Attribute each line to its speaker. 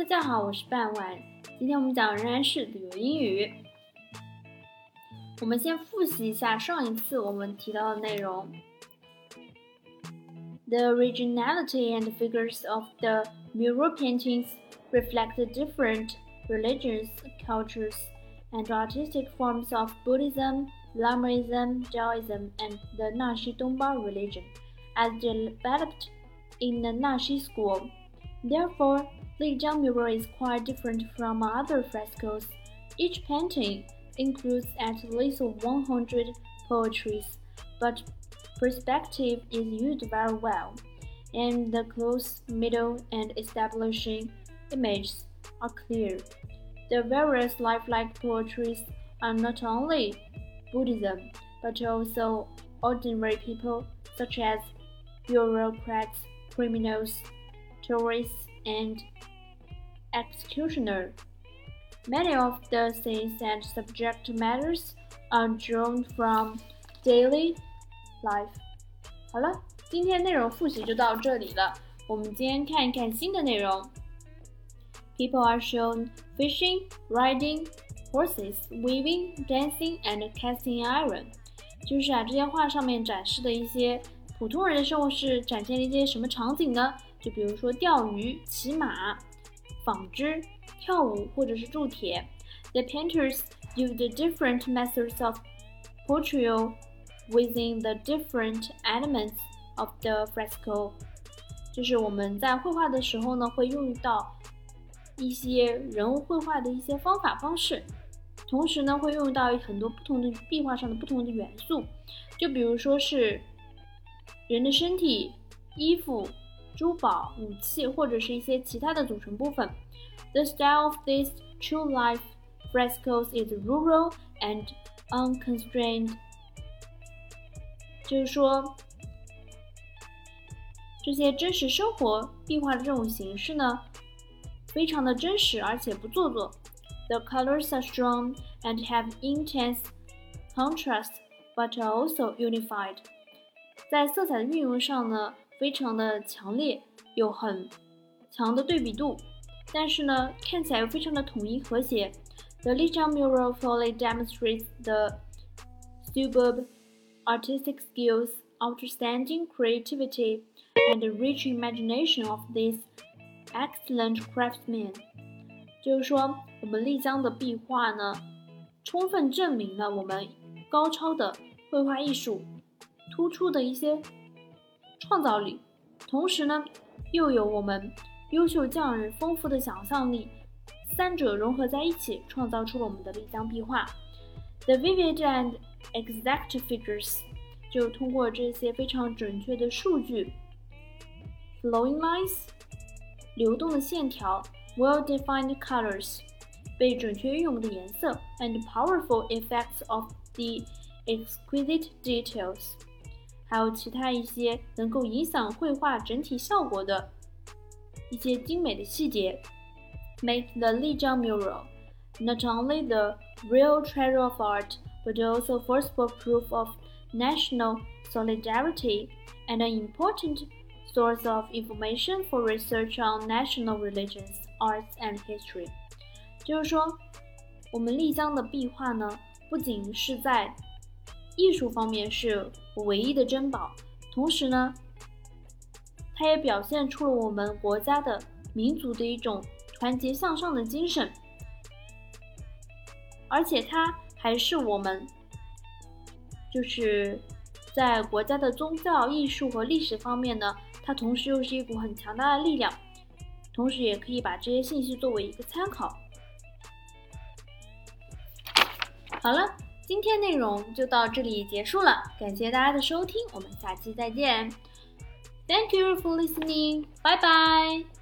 Speaker 1: 大家好，我是半晚。今天我们讲仍然是旅游英语。我们先复习一下上一次我们提到的内容。The originality and figures of the mural paintings reflect the different religions, cultures, and artistic forms of Buddhism, Lamaism, Taoism, and the Naxi Dongba religion, as developed in the Naxi school. Therefore, Lijiang mural is quite different from other frescoes. Each painting includes at least 100 poetries, but perspective is used very well, and the close, middle, and establishing images are clear. The various lifelike poetries are not only Buddhism, but also ordinary people such as bureaucrats, criminals, tourists, and executioner. Many of the scenes and subject matters are drawn from daily life. 好了，今天内容复习就到这里了。我们今天看一看新的内容。People are shown fishing, riding horses, weaving, dancing, and casting iron。就是啊，这些画上面展示的一些普通人的生活是展现了一些什么场景呢？就比如说钓鱼、骑马。 纺织、跳舞或者是铸铁。The painters used different methods of portrayal within the different elements of the fresco。就是我们在绘画的时候呢，会用到一些人物绘画的一些方法方式，同时呢，会用到很多不同的壁画上的不同的元素。就比如说是人的身体、衣服。珠宝、武器或者是一些其他的组成部分。The style of these true life frescoes is rural and unconstrained。就是说，这些真实生活壁画的这种形式呢，非常的真实而且不做作。The colors are strong and have intense contrast, but are also unified。在色彩的运用上呢。 非常的强烈，有很强的对比度，但是呢，看起来又非常的统一和谐。The Lijiang mural fully demonstrates the superb artistic skills, outstanding creativity, and rich imagination of these excellent craftsmen。就是说，我们丽江的壁画呢，充分证明了我们高超的绘画艺术，突出的一些。创造力，同时呢，又有我们优秀匠人丰富的想象力，三者融合在一起，创造出了我们的丽江壁画。The vivid and exact figures，就通过这些非常准确的数据，flowing lines，流动的线条，well-defined colors，被准确运用的颜色，and powerful effects of the exquisite details。 还有其他一些能够影响绘画整体效果的一些精美的细节，make the Lijiang mural not only the real treasure of art, but also forceful proof of national solidarity and an important source of information for research on national religions, arts and history。就是说，我们丽江的壁画呢，不仅是在艺术方面是 唯一的珍宝，同时呢，它也表现出了我们国家的民族的一种团结向上的精神，而且它还是我们就是在国家的宗教、艺术和历史方面呢，它同时又是一股很强大的力量，同时也可以把这些信息作为一个参考。好了。今天内容就到这里结束了，感谢大家的收听，我们下期再见。Thank you for listening. Bye bye.